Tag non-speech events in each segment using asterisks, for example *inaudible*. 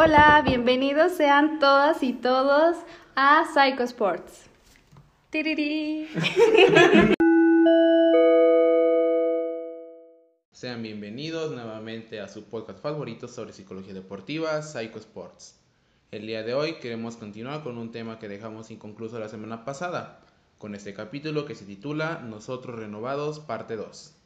Hola, bienvenidos sean todas y todos a Psycho Sports. Tiriri. *laughs* Sean bienvenidos nuevamente a su podcast favorito sobre psicología deportiva, Psycho Sports. El día de hoy queremos continuar con un tema que dejamos inconcluso la semana pasada, con este capítulo que se titula Nosotros Renovados, parte 2.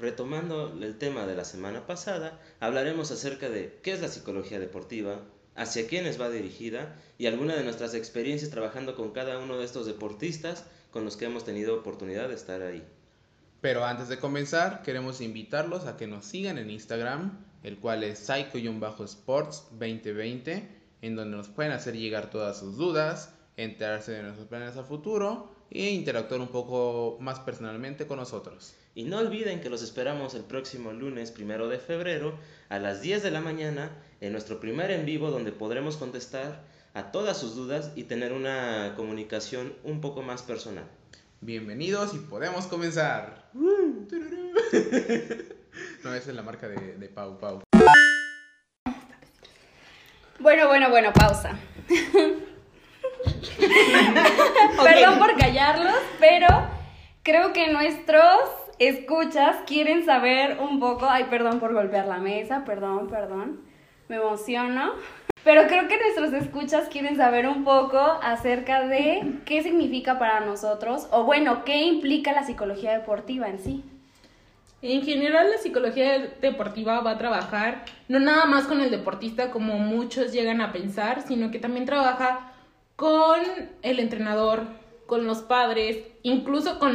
Retomando el tema de la semana pasada, hablaremos acerca de qué es la psicología deportiva, hacia quiénes va dirigida y alguna de nuestras experiencias trabajando con cada uno de estos deportistas con los que hemos tenido oportunidad de estar ahí. Pero antes de comenzar, queremos invitarlos a que nos sigan en Instagram, el cual es psycho-sports 2020, en donde nos pueden hacer llegar todas sus dudas, enterarse de nuestros planes a futuro e interactuar un poco más personalmente con nosotros. Y no olviden que los esperamos el próximo lunes primero de febrero a las 10 de la mañana en nuestro primer en vivo donde podremos contestar a todas sus dudas y tener una comunicación un poco más personal. Bienvenidos y podemos comenzar. *laughs* no, esa es la marca de, de Pau Pau. Bueno, bueno, bueno, pausa. *laughs* *laughs* Perdón por callarlos, pero creo que nuestros escuchas quieren saber un poco. Ay, perdón por golpear la mesa, perdón, perdón. Me emociono. Pero creo que nuestros escuchas quieren saber un poco acerca de qué significa para nosotros, o bueno, qué implica la psicología deportiva en sí. En general, la psicología deportiva va a trabajar no nada más con el deportista como muchos llegan a pensar, sino que también trabaja con el entrenador, con los padres, incluso con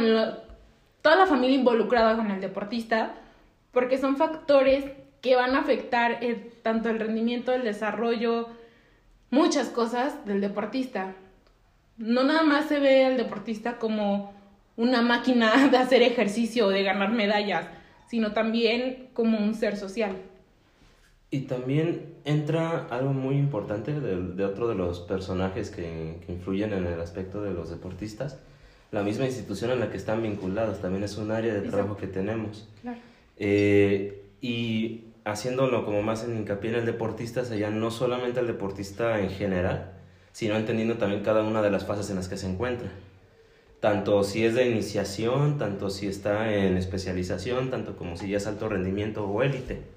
toda la familia involucrada con el deportista, porque son factores que van a afectar tanto el rendimiento, el desarrollo, muchas cosas del deportista. No nada más se ve al deportista como una máquina *laughs* de hacer ejercicio o de ganar medallas, sino también como un ser social. Y también entra algo muy importante de, de otro de los personajes que, que influyen en el aspecto de los deportistas. La misma institución en la que están vinculados también es un área de trabajo que tenemos. Claro. Eh, y haciéndolo como más en hincapié en el deportista, sería no solamente el deportista en general, sino entendiendo también cada una de las fases en las que se encuentra. Tanto si es de iniciación, tanto si está en especialización, tanto como si ya es alto rendimiento o élite.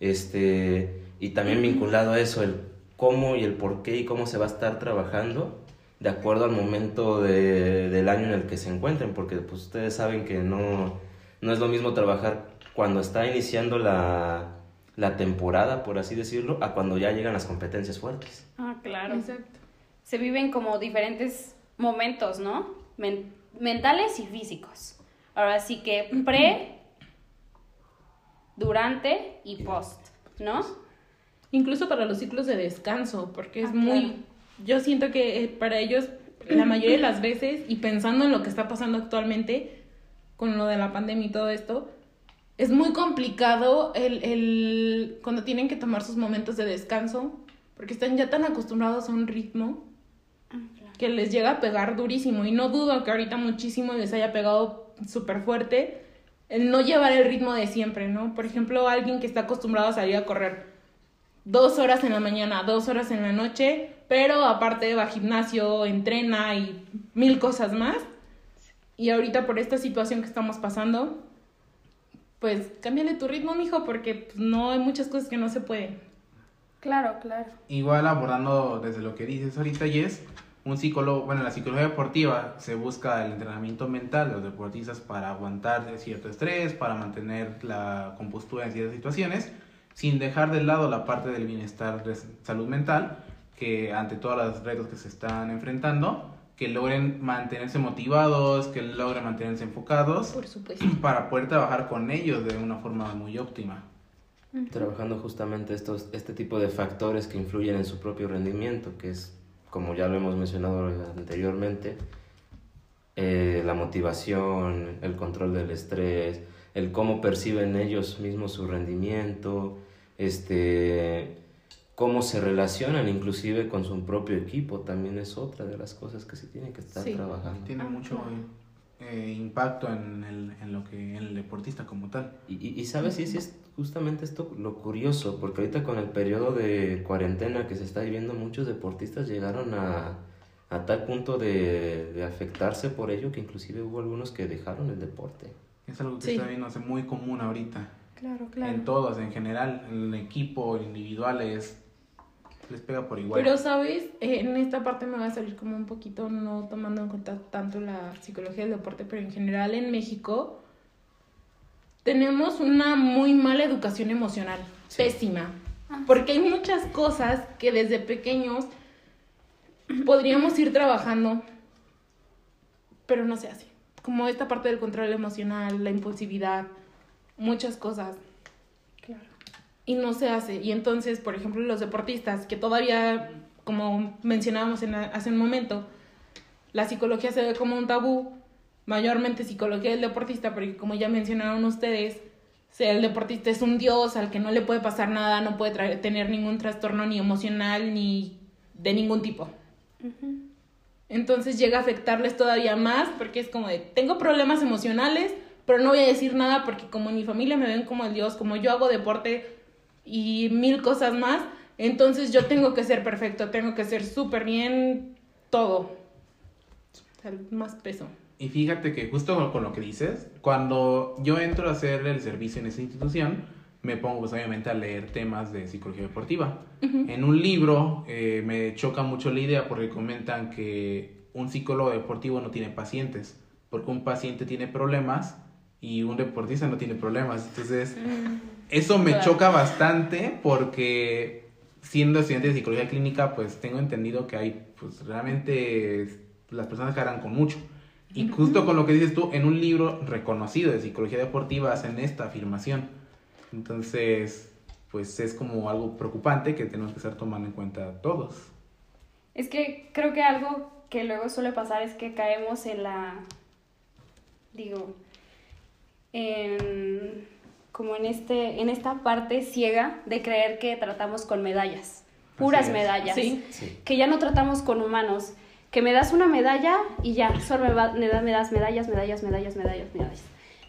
Este, y también vinculado a eso, el cómo y el por qué y cómo se va a estar trabajando de acuerdo al momento de- del año en el que se encuentren, porque pues ustedes saben que no, no es lo mismo trabajar cuando está iniciando la, la temporada, por así decirlo, a cuando ya llegan las competencias fuertes. Ah, claro. Exacto. Se viven como diferentes momentos, ¿no? Men- mentales y físicos. Ahora sí que pre, durante y post, ¿no? Incluso para los ciclos de descanso, porque es Ah, muy... claro. Yo siento que eh, para ellos, la mayoría de las *clears throat* veces, y pensando en lo que está pasando actualmente, con lo de la pandemia y todo esto, es muy complicado el, el cuando tienen que tomar sus momentos de descanso, porque están ya tan acostumbrados a un ritmo que les llega a pegar durísimo. Y no dudo que ahorita muchísimo les haya pegado súper fuerte el no llevar el ritmo de siempre, ¿no? Por ejemplo, alguien que está acostumbrado a salir a correr dos horas en la mañana, dos horas en la noche, pero aparte va a gimnasio, entrena y mil cosas más. Y ahorita por esta situación que estamos pasando, pues cámbiale tu ritmo, mijo, porque pues, no hay muchas cosas que no se pueden. Claro, claro. Igual abordando desde lo que dices ahorita, Jess, un psicólogo, bueno, en la psicología deportiva se busca el entrenamiento mental de los deportistas para aguantar cierto estrés, para mantener la compostura en ciertas situaciones, sin dejar de lado la parte del bienestar de salud mental, que ante todos los retos que se están enfrentando, que logren mantenerse motivados, que logren mantenerse enfocados Por supuesto. *clears throat* para poder trabajar con ellos de una forma muy óptima. Trabajando justamente estos, este tipo de factores que influyen en su propio rendimiento, que es, como ya lo hemos mencionado anteriormente, eh, la motivación, el control del estrés, el cómo perciben ellos mismos su rendimiento, este, cómo se relacionan inclusive con su propio equipo, también es otra de las cosas que se tiene que estar Sí. trabajando. Tiene mucho, eh, impacto en, el, en lo que en el deportista como tal. Y, y, y sabes, sí, sí, es justamente esto lo curioso, porque ahorita con el periodo de cuarentena que se está viviendo, muchos deportistas llegaron a, a tal punto de, de afectarse por ello que inclusive hubo algunos que dejaron el deporte. Es algo que Sí. está viéndose muy común ahorita. Claro, En todos, en general, en equipo, individuales, les pega por igual. Pero, ¿sabes? Eh, en esta parte me va a salir como un poquito, no tomando en cuenta tanto la psicología del deporte, pero en general en México tenemos una muy mala educación emocional, Sí. pésima. Ah. Porque hay muchas cosas que desde pequeños podríamos ir trabajando, pero no se hace. Como esta parte del control emocional, la impulsividad, muchas cosas. Y no se hace. Y entonces, por ejemplo, los deportistas, que todavía, como mencionábamos en la- hace un momento, la psicología se ve como un tabú, mayormente psicología del deportista, porque como ya mencionaron ustedes, el deportista es un dios al que no le puede pasar nada, no puede traer- tener ningún trastorno ni emocional ni de ningún tipo. Entonces llega a afectarles todavía más porque es como de, tengo problemas emocionales, pero no voy a decir nada porque como en mi familia me ven como el Dios, como yo hago deporte y mil cosas más, entonces yo tengo que ser perfecto, tengo que ser súper bien todo. O sea, más peso. Y fíjate que justo con lo que dices, cuando yo entro a hacer el servicio en esa institución, me pongo pues obviamente a leer temas de psicología deportiva. En un libro eh, me choca mucho la idea porque comentan que un psicólogo deportivo no tiene pacientes, porque un paciente tiene problemas y un deportista no tiene problemas. Entonces, eso me choca bastante porque siendo estudiante de psicología clínica, pues tengo entendido que hay pues realmente las personas harán con mucho. Y justo con lo que dices tú, en un libro reconocido de psicología deportiva hacen esta afirmación. Entonces, pues es como algo preocupante que tenemos que estar tomando en cuenta todos. Es que creo que algo que luego suele pasar es que caemos en la, digo, en, como en, este, en esta parte ciega de creer que tratamos con medallas, puras medallas, Sí. Sí. que ya no tratamos con humanos, que me das una medalla y ya, solo me, va- me da- me das medallas, medallas, medallas, medallas, medallas.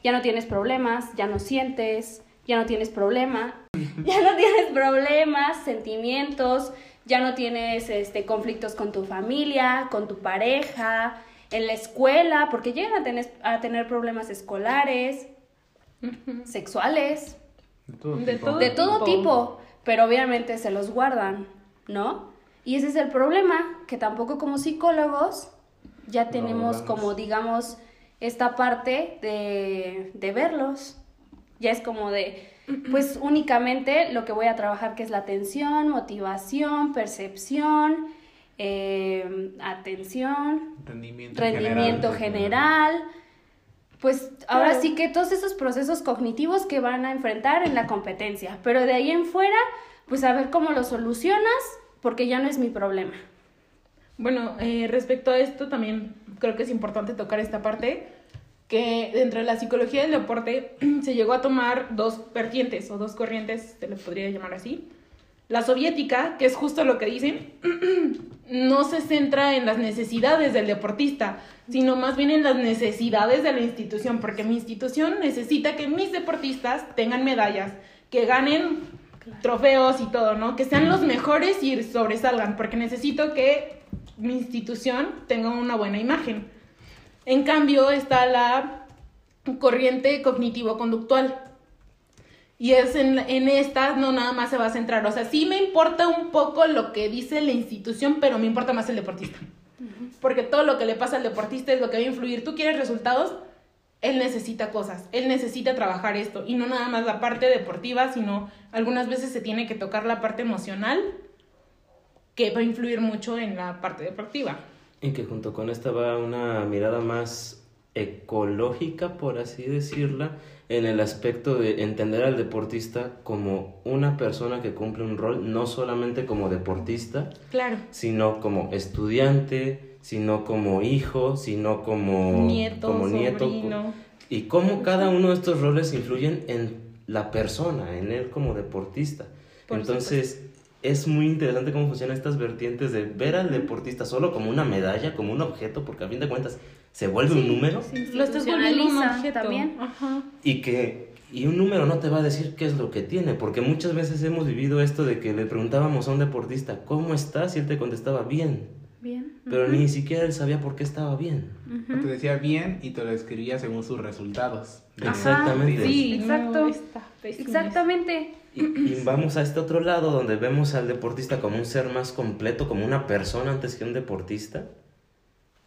Ya no tienes problemas, ya no sientes, ya no tienes problema, *laughs* ya no tienes problemas, sentimientos, ya no tienes este, conflictos con tu familia, con tu pareja, en la escuela, porque llegan a tener, a tener problemas escolares, sexuales, De todo De tipo. todo de todo tipo. tipo, pero obviamente se los guardan, ¿no? Y ese es el problema, que tampoco como psicólogos ya tenemos como, digamos, esta parte de, de verlos. Ya es como de, pues únicamente lo que voy a trabajar que es la atención, motivación, percepción, eh, atención, Rendimiento, rendimiento general. general. Pues ahora sí que todos esos procesos cognitivos que van a enfrentar en la competencia, pero de ahí en fuera, pues a ver cómo lo solucionas, porque ya no es mi problema. Bueno, eh, respecto a esto también creo que es importante tocar esta parte, que dentro de la psicología del deporte *clears throat* se llegó a tomar dos vertientes o dos corrientes, se les podría llamar así. La soviética, que es justo lo que dicen, *clears throat* no se centra en las necesidades del deportista, sino más bien en las necesidades de la institución, porque mi institución necesita que mis deportistas tengan medallas, que ganen trofeos y todo, ¿no? Que sean los mejores y sobresalgan, porque necesito que mi institución tenga una buena imagen. En cambio está la corriente cognitivo-conductual. Y es en, en esta no nada más se va a centrar. O sea, sí me importa un poco lo que dice la institución, pero me importa más el deportista. Porque todo lo que le pasa al deportista es lo que va a influir. Tú quieres resultados, él necesita cosas, él necesita trabajar esto. Y no nada más la parte deportiva, sino algunas veces se tiene que tocar la parte emocional, que va a influir mucho en la parte deportiva. Y que junto con esta va una mirada más ecológica, por así decirla, en el aspecto de entender al deportista como una persona que cumple un rol, no solamente como deportista, Claro. sino como estudiante, sino como hijo, sino como Nieto, como nieto, y cómo cada uno de estos roles influyen en la persona, en él como deportista. Por Entonces, es muy interesante cómo funcionan estas vertientes de ver al deportista solo como una medalla, como un objeto, porque a fin de cuentas se vuelve un número Lo estás volviendo un objeto. también. Ajá. y que y un número no te va a decir qué es lo que tiene, porque muchas veces hemos vivido esto de que le preguntábamos a un deportista, ¿cómo estás? Y él te contestaba bien, Bien. pero ni siquiera él sabía por qué estaba bien. Te decía bien y te lo escribía según sus resultados. De- Exactamente. Sí, Exacto. no, Exactamente. Y, y vamos a este otro lado donde vemos al deportista como un ser más completo, como una persona antes que un deportista.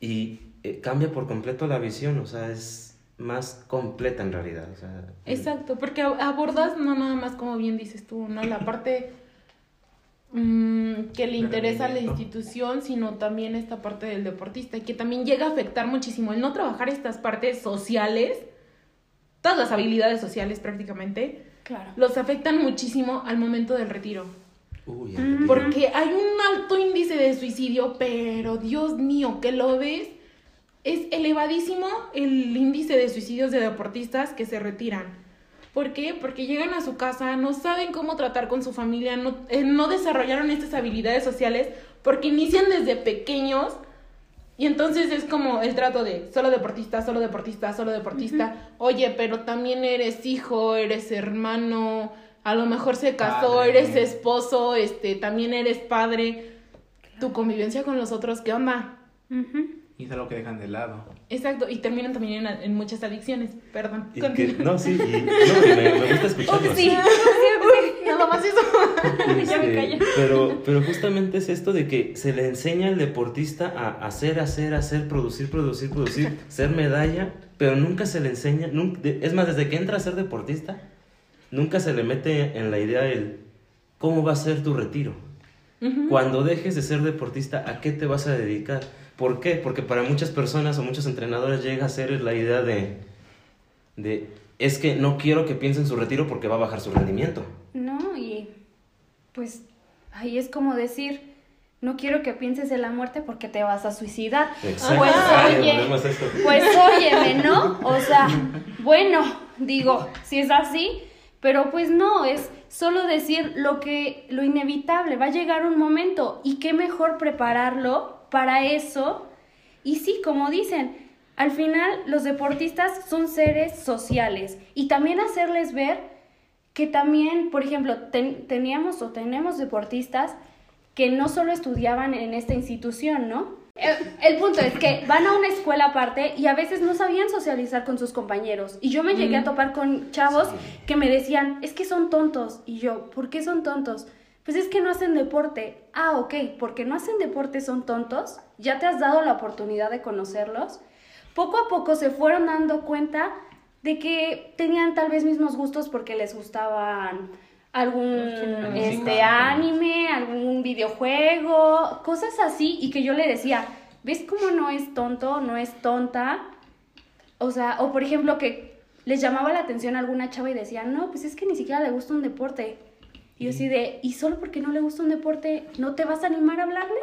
Y eh, cambia por completo la visión, o sea, es más completa en realidad. O sea, Exacto, porque ab- abordas no nada más como bien dices tú, ¿no? La parte mm, que le interesa a la institución, sino también esta parte del deportista, y que también llega a afectar muchísimo el no trabajar estas partes sociales, todas las habilidades sociales prácticamente, Claro. los afectan muchísimo al momento del retiro. Uy, el retiro. Porque hay un alto índice de suicidio, pero Dios mío, que lo ves, es elevadísimo el índice de suicidios de deportistas que se retiran. ¿Por qué? Porque llegan a su casa, no saben cómo tratar con su familia, no, eh, no desarrollaron estas habilidades sociales porque inician desde pequeños y entonces es como el trato de solo deportista, solo deportista, solo deportista. Oye, pero también eres hijo, eres hermano, a lo mejor se casó, Padre. eres esposo, este, también eres padre. Tu convivencia con los otros, ¿qué onda? Y es algo que dejan de lado. Exacto, y terminan también en, en muchas adicciones. Perdón. Y que- continúa. no, sí, y, no, y me, me gusta escucharlo. Sí. Nada más eso. *laughs* Ya me Este, callé. pero, pero justamente es esto de que se le enseña al deportista a hacer, hacer, hacer, producir, producir, producir, ser medalla, pero nunca se le enseña, nunca, es más, desde que entra a ser deportista, nunca se le mete en la idea el cómo va a ser tu retiro. Cuando dejes de ser deportista, ¿a qué te vas a dedicar? ¿Por qué? Porque para muchas personas o muchos entrenadores llega a ser la idea de, de es que no quiero que piense en su retiro porque va a bajar su rendimiento. No, y pues ahí es como decir, no quiero que pienses en la muerte porque te vas a suicidar. Exacto. Pues oye, pues óyeme, ¿no? O sea, bueno, digo, si es así, pero pues no, es solo decir lo que, lo inevitable, va a llegar un momento y qué mejor prepararlo para eso. Y sí, como dicen, al final los deportistas son seres sociales y también hacerles ver que también, por ejemplo, ten- teníamos o tenemos deportistas que no solo estudiaban en esta institución, ¿no? El, el punto es que van a una escuela aparte y a veces no sabían socializar con sus compañeros. Y yo me llegué a topar con chavos que me decían, es que son tontos. Y yo, ¿por qué son tontos? Pues es que no hacen deporte. Ah, ok, porque no hacen deporte son tontos. Ya te has dado la oportunidad de conocerlos. Poco a poco se fueron dando cuenta de que tenían tal vez mismos gustos porque les gustaban algún este anime, algún videojuego, cosas así y que yo le decía, ¿ves cómo no es tonto, no es tonta? O sea, o por ejemplo que les llamaba la atención a alguna chava y decía, "No, pues es que ni siquiera le gusta un deporte." Y yo así de, "¿Y solo porque no le gusta un deporte no te vas a animar a hablarle?"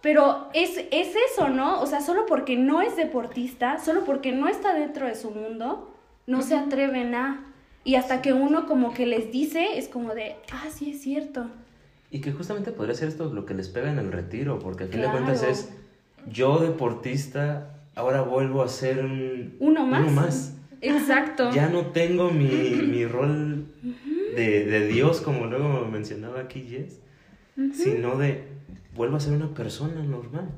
Pero es, es eso, ¿no? O sea, solo porque no es deportista, solo porque no está dentro de su mundo, no se atreven a... Y hasta que uno como que les dice, es como de, ah, sí es cierto. Y que justamente podría ser esto lo que les pega en el retiro, porque al fin de Claro. cuentas es yo deportista, ahora vuelvo a ser un, Uno más. Uno más. *laughs* Exacto. Ya no tengo mi, mi rol de, de Dios, como luego mencionaba aquí Jess, sino de vuelvo a ser una persona normal.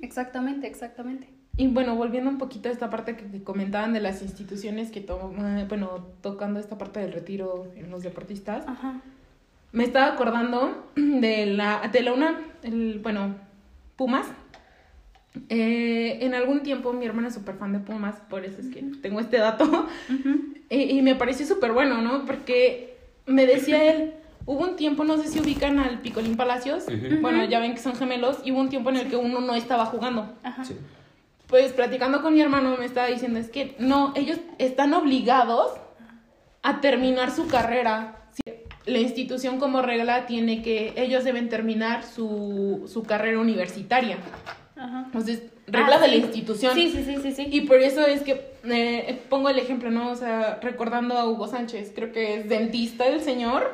Exactamente, exactamente. Y bueno, volviendo un poquito a esta parte que comentaban de las instituciones que toman, bueno, tocando esta parte del retiro en los deportistas, Ajá. me estaba acordando *clears throat* de la, de la UNAM, el, bueno, Pumas. Eh, en algún tiempo mi hermana es súper fan de Pumas, por eso es que tengo este dato. *laughs* Y, y me pareció súper bueno, ¿no? Porque me decía él, hubo un tiempo, no sé si ubican al Picolín Palacios, Ujú. bueno, ya ven que son gemelos, y hubo un tiempo en el que uno no estaba jugando. Ajá. Sí. Pues platicando con mi hermano me estaba diciendo, es que no, ellos están obligados a terminar su carrera. La institución como regla tiene que, ellos deben terminar su, su carrera universitaria. Ajá. Entonces, regla Ah, de la institución. Sí, sí, sí, sí, sí. Y por eso es que eh, pongo el ejemplo, ¿no? O sea, recordando a Hugo Sánchez, creo que es dentista el señor,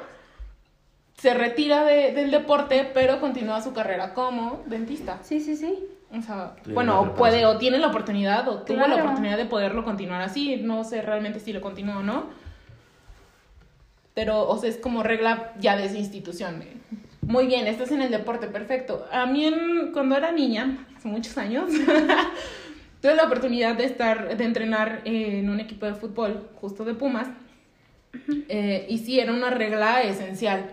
se retira de- del deporte, pero continúa su carrera como dentista. Sí, sí, sí. O sea, bueno, o puede, o tiene la oportunidad, o tuvo la oportunidad de poderlo continuar así. No sé realmente si lo continúa o no. Pero, o sea, es como regla ya de esa institución. Muy bien, estás en el deporte, perfecto. A mí, en- cuando era niña, hace muchos años, *laughs* tuve la oportunidad de estar, de entrenar en un equipo de fútbol, justo de Pumas. Eh, y sí, era una regla esencial.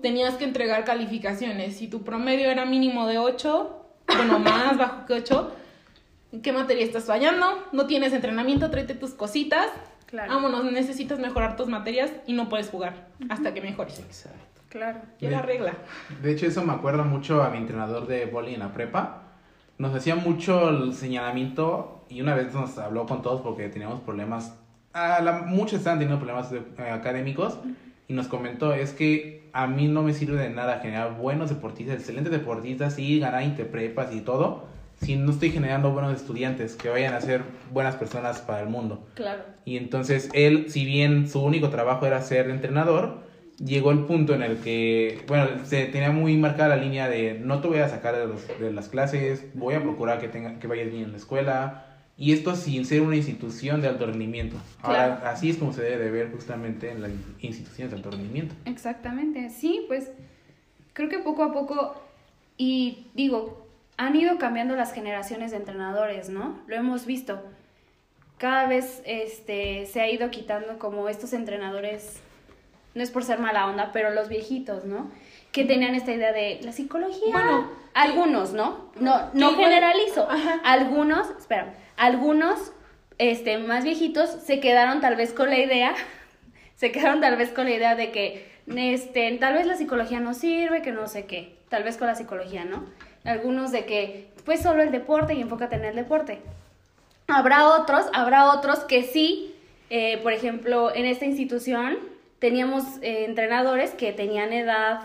Tenías que entregar calificaciones. Si tu promedio era mínimo de 8, bueno, más bajo que 8, ¿en qué materia estás fallando? No tienes entrenamiento, tráete tus cositas. Claro. Vámonos, necesitas mejorar tus materias y no puedes jugar hasta que mejores. Exacto. Claro. Y era regla. De hecho, eso me acuerda mucho a mi entrenador de boli en la prepa. Nos hacía mucho el señalamiento y una vez nos habló con todos porque teníamos problemas. A la, muchos estaban teniendo problemas de- eh, académicos y nos comentó: es que a mí no me sirve de nada generar buenos deportistas, excelentes deportistas y ganar interprepas y todo, si no estoy generando buenos estudiantes que vayan a ser buenas personas para el mundo. Claro. Y entonces él, si bien su único trabajo era ser entrenador, llegó el punto en el que, bueno, se tenía muy marcada la línea de no te voy a sacar de, los- de las clases, voy a procurar que, tenga, que vayas bien en la escuela. Y esto sin ser una institución de alto rendimiento. Ahora, Claro. así es como se debe de ver justamente en las instituciones de alto rendimiento. Exactamente, sí, pues creo que poco a poco, y digo, han ido cambiando las generaciones de entrenadores, ¿no? Lo hemos visto. Cada vez este, se ha ido quitando como estos entrenadores, no es por ser mala onda, pero los viejitos, ¿no? Que tenían esta idea de la psicología. Bueno, algunos, ¿no? No, no generalizo. Ajá. Algunos, espera, algunos este, más viejitos se quedaron tal vez con la idea *laughs* se quedaron tal vez con la idea de que este, tal vez la psicología no sirve, que no sé qué, tal vez con la psicología, ¿no? Algunos de que pues solo el deporte y enfócate en el deporte. Habrá otros, habrá otros que sí, eh, por ejemplo, en esta institución teníamos eh, entrenadores que tenían edad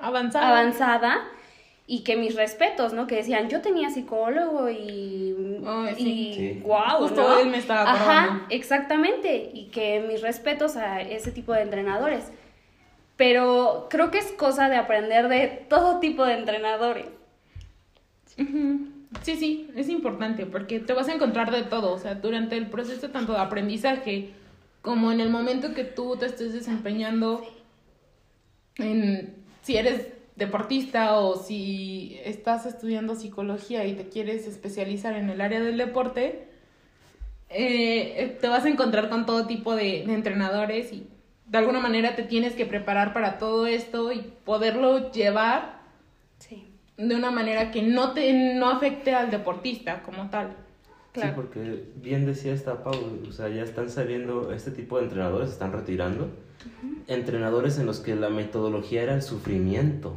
Avanzada. avanzada y que mis respetos, ¿no? Que decían, yo tenía psicólogo y, Ay, sí. y Sí. Justo ¿no? él me estaba Ajá, exactamente, y que mis respetos a ese tipo de entrenadores. Pero creo que es cosa de aprender de todo tipo de entrenadores. Ujú. Sí, sí, es importante porque te vas a encontrar de todo, o sea, durante el proceso tanto de aprendizaje como en el momento que tú te estés desempeñando en si eres deportista o si estás estudiando psicología y te quieres especializar en el área del deporte, eh, te vas a encontrar con todo tipo de, de entrenadores y de alguna manera te tienes que preparar para todo esto y poderlo llevar Sí, de una manera que no te no afecte al deportista como tal. Claro. Sí, porque bien decía esta Pau, o sea, ya están saliendo, este tipo de entrenadores se están retirando. Entrenadores en los que la metodología era el sufrimiento.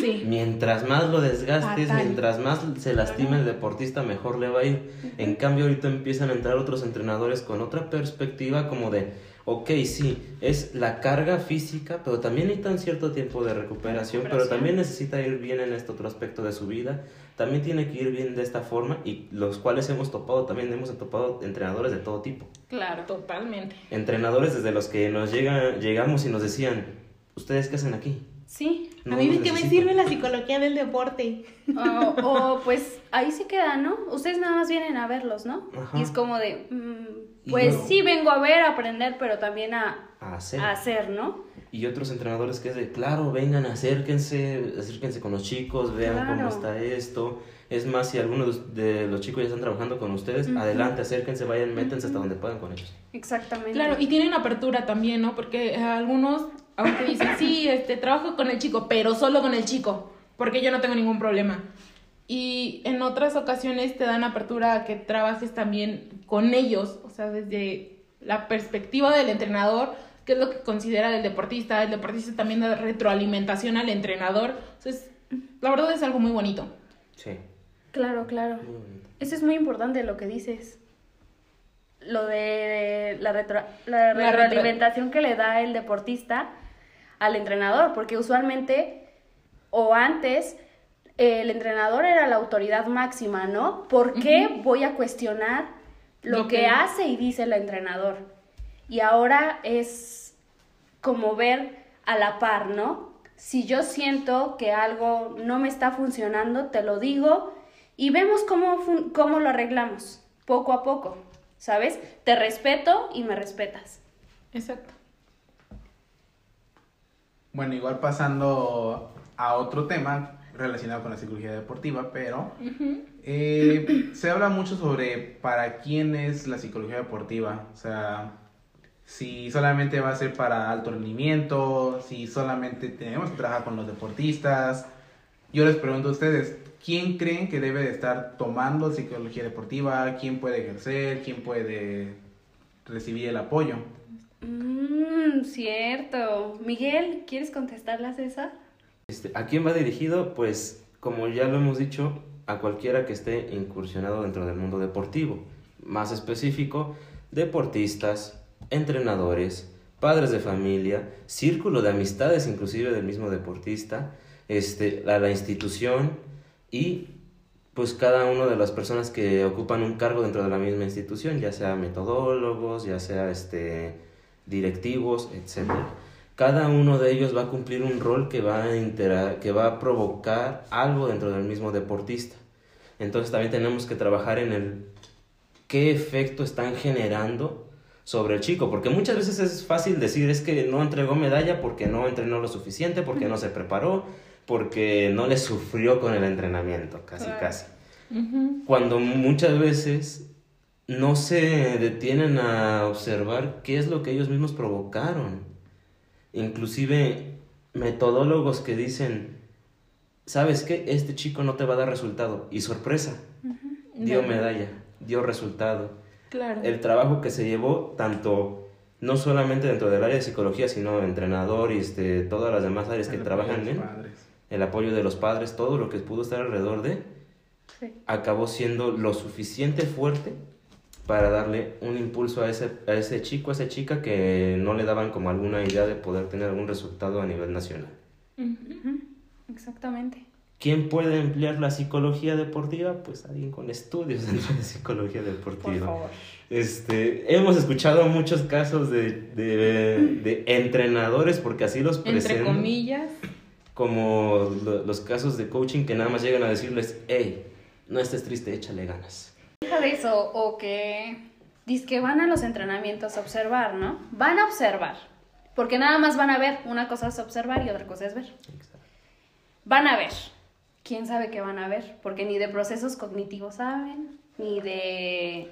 Sí. Mientras más lo desgastes, Fatal. mientras más se lastime el deportista, mejor le va a ir. En cambio, ahorita empiezan a entrar otros entrenadores con otra perspectiva como de, ok, sí, es la carga física, pero también necesitan cierto tiempo de recuperación, pero también necesita ir bien en este otro aspecto de su vida. También tiene que ir bien de esta forma y los cuales hemos topado, también hemos topado entrenadores de todo tipo. Claro. Totalmente. Entrenadores desde los que nos llega, llegamos y nos decían, ¿ustedes qué hacen aquí? Sí. No a mí de qué me necesito". sirve la psicología del deporte. O, *laughs* o, pues ahí se queda, ¿no? Ustedes nada más vienen a verlos, ¿no? Ajá. Y es como de, mm, pues no. sí vengo a ver, a aprender, pero también a, A hacer. a hacer, ¿no? Y otros entrenadores que es de, claro, vengan, acérquense, acérquense con los chicos, vean cómo Claro. está esto. Es más, si algunos de los chicos ya están trabajando con ustedes, adelante, acérquense, vayan, métanse hasta donde puedan con ellos. Exactamente. Claro, y tienen apertura también, ¿no? Porque eh, algunos, aunque dicen, sí, este, trabajo con el chico, pero solo con el chico, porque yo no tengo ningún problema. Y en otras ocasiones te dan apertura a que trabajes también con ellos, o sea, desde la perspectiva del entrenador, qué es lo que considera el deportista, el deportista también da retroalimentación al entrenador. Entonces, la verdad es algo muy bonito. Sí. Claro, claro. Muy bonito. Eso es muy importante lo que dices. Lo de la, retro- la La retro- retroalimentación que le da el deportista al entrenador, porque usualmente o antes el entrenador era la autoridad máxima, ¿no? ¿Por qué voy a cuestionar lo, Lo que, que- hace y dice el entrenador? Y ahora es como ver a la par, ¿no? Si yo siento que algo no me está funcionando, te lo digo y vemos cómo, fun- cómo lo arreglamos, poco a poco, ¿sabes? Te respeto y me respetas. Exacto. Bueno, igual pasando a otro tema relacionado con la psicología deportiva, pero eh, se habla mucho sobre para quién es la psicología deportiva, o sea, si solamente va a ser para alto rendimiento, si solamente tenemos que trabajar con los deportistas. Yo les pregunto a ustedes, ¿quién creen que debe de estar tomando psicología deportiva? ¿Quién puede ejercer? ¿Quién puede recibir el apoyo? Mmm, cierto. Miguel, ¿quieres contestarlas esa? Este, ¿A quién va dirigido? Pues, como ya lo hemos dicho, a cualquiera que esté incursionado dentro del mundo deportivo. Más específico, deportistas, entrenadores, padres de familia, círculo de amistades inclusive del mismo deportista, este, la, la institución y pues cada una de las personas que ocupan un cargo dentro de la misma institución, ya sea metodólogos, ya sea este, directivos, etc. Cada uno de ellos va a cumplir un rol que va a, intera- que va a provocar algo dentro del mismo deportista. Entonces también tenemos que trabajar en el qué efecto están generando sobre el chico, porque muchas veces es fácil decir es que no entregó medalla porque no entrenó lo suficiente, porque no se preparó, porque no le sufrió con el entrenamiento, casi casi. Cuando muchas veces no se detienen a observar qué es lo que ellos mismos provocaron. Inclusive metodólogos que dicen, ¿sabes qué? Este chico no te va a dar resultado. Y sorpresa, dio No. medalla, dio resultado. Claro. El trabajo que se llevó, tanto, no solamente dentro del área de psicología, sino entrenador y este, todas las demás áreas que trabajan en el apoyo de los padres, todo lo que pudo estar alrededor de, Sí. acabó siendo lo suficiente fuerte para darle un impulso a ese, a ese chico, a esa chica que no le daban como alguna idea de poder tener algún resultado a nivel nacional. Exactamente. ¿Quién puede emplear la psicología deportiva? Pues alguien con estudios dentro *laughs* de psicología Por deportiva. favor. Este, hemos escuchado muchos casos de, de, de entrenadores, porque así los Entre presentan, comillas. como lo- los casos de coaching que nada más llegan a decirles, hey, no estés triste, échale ganas. Eso, o que dice que van a los entrenamientos a observar, ¿no? Van a observar. Porque nada más van a ver. Una cosa es observar y otra cosa es ver. Van a ver. ¿Quién sabe qué van a ver? Porque ni de procesos cognitivos saben, ni de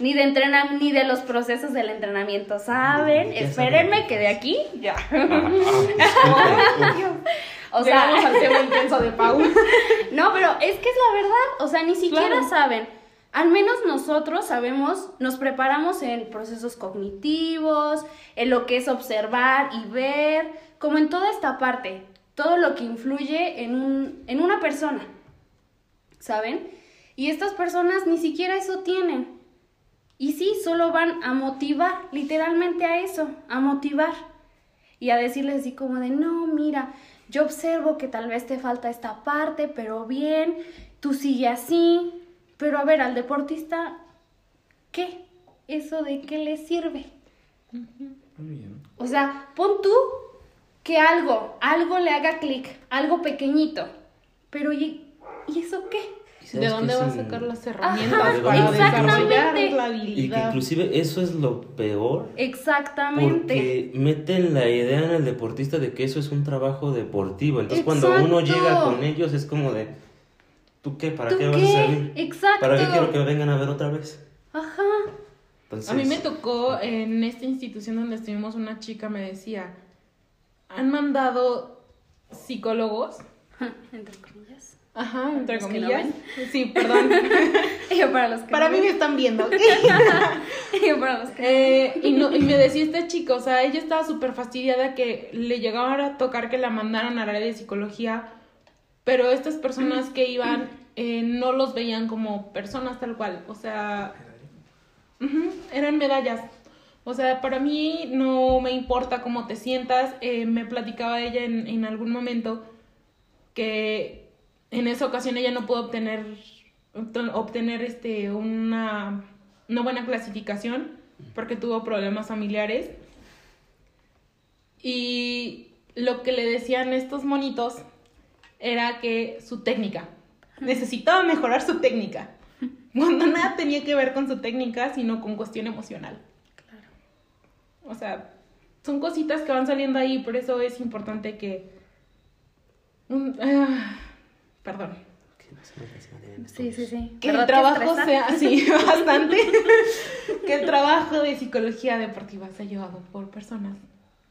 ni de entrena, ni de los procesos del entrenamiento saben. Ya Espérenme saben. que de aquí ya. *laughs* O o Llegamos sea, al tema intenso de Pau. *laughs* no, pero es que es la verdad, o sea, ni siquiera Claro. saben. Al menos nosotros sabemos, nos preparamos en procesos cognitivos, en lo que es observar y ver, como en toda esta parte, todo lo que influye en, un, en una persona, ¿saben? Y estas personas ni siquiera eso tienen. Y sí, solo van a motivar, literalmente a eso, a motivar. Y a decirles así como de, no, mira, yo observo que tal vez te falta esta parte, pero bien, tú sigue así. Pero a ver, al deportista, ¿qué? ¿Eso de qué le sirve? Muy bien. O sea, pon tú que algo, algo le haga clic, algo pequeñito. Pero ¿y, ¿y eso qué? ¿Y ¿De dónde va a sacar las Ajá, herramientas para exactamente. desarrollar la Y que habilidad? inclusive eso es lo peor Exactamente. Porque meten la idea en el deportista de que eso es un trabajo deportivo. Entonces cuando uno llega con ellos es como de, ¿tú qué? ¿Para ¿Tú qué vas qué? a servir? Exacto. ¿Para qué quiero que me vengan a ver otra vez? Ajá. Entonces, A mí me tocó en esta institución donde estuvimos, una chica me decía, han mandado psicólogos, *laughs* Entre comillas. ajá, entre Los que no comillas. Sí, perdón. *laughs* Yo para los que Para no mí me están viendo. ¿ok? *laughs* Yo para los que Eh, y, no, y me decía esta chica, o sea, ella estaba súper fastidiada que le llegaba a tocar que la mandaran al área de psicología, pero estas personas que iban eh, no los veían como personas tal cual, o sea, eran medallas. O sea, para mí no me importa cómo te sientas. eh, me platicaba ella en, en algún momento que en esa ocasión ella no pudo obtener obtener este una, una buena clasificación porque tuvo problemas familiares y lo que le decían estos monitos era que su técnica necesitaba mejorar su técnica. Cuando nada tenía que ver con su técnica, sino con cuestión emocional. Claro. O sea, son cositas que van saliendo ahí, por eso es importante que... Ah, perdón. Sí, sí, sí. Que el ¿Verdad trabajo sea, sí, *laughs* bastante. que el trabajo de psicología deportiva sea llevado por personas.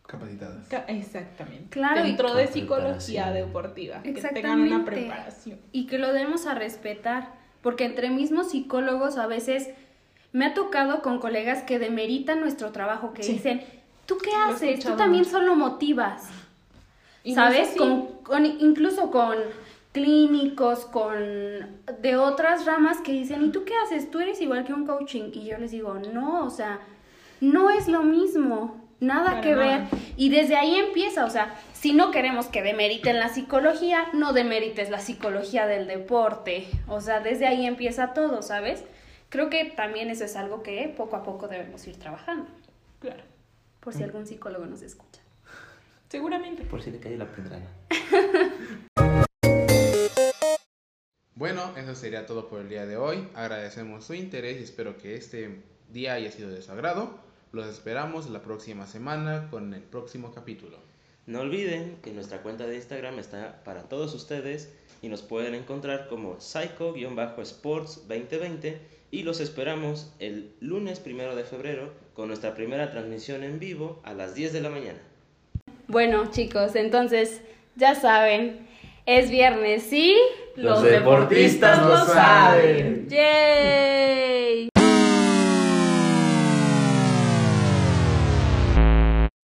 Capacitadas. ca- Exactamente. Claro, y- Dentro de psicología deportiva. Que tengan Exactamente. una preparación. Y que lo debemos a respetar, porque entre mismos psicólogos a veces me ha tocado con colegas que demeritan nuestro trabajo, que Sí. dicen, ¿tú qué haces? Tú también mucho. solo motivas. ¿Sabes? Con, con- incluso con clínicos, con de otras ramas que dicen, ¿y tú qué haces? Tú eres igual que un coaching. Y yo les digo, no, o sea, no es lo mismo, nada Para que nada. ver. Y desde ahí empieza, o sea, si no queremos que demeriten la psicología, no demerites la psicología del deporte. O sea, desde ahí empieza todo, ¿sabes? Creo que también eso es algo que poco a poco debemos ir trabajando, Claro. por si algún psicólogo nos escucha. Seguramente. Por si le cae la pedrada. *laughs* Bueno, eso sería todo por el día de hoy. Agradecemos su interés y espero que este día haya sido de su agrado. Los esperamos la próxima semana con el próximo capítulo. No olviden que nuestra cuenta de Instagram está para todos ustedes y nos pueden encontrar como psycho-sports 2020 y los esperamos el lunes primero de febrero con nuestra primera transmisión en vivo a las 10 de la mañana. Bueno, chicos, entonces ya saben, es viernes y Los deportistas lo saben. ¡Yay!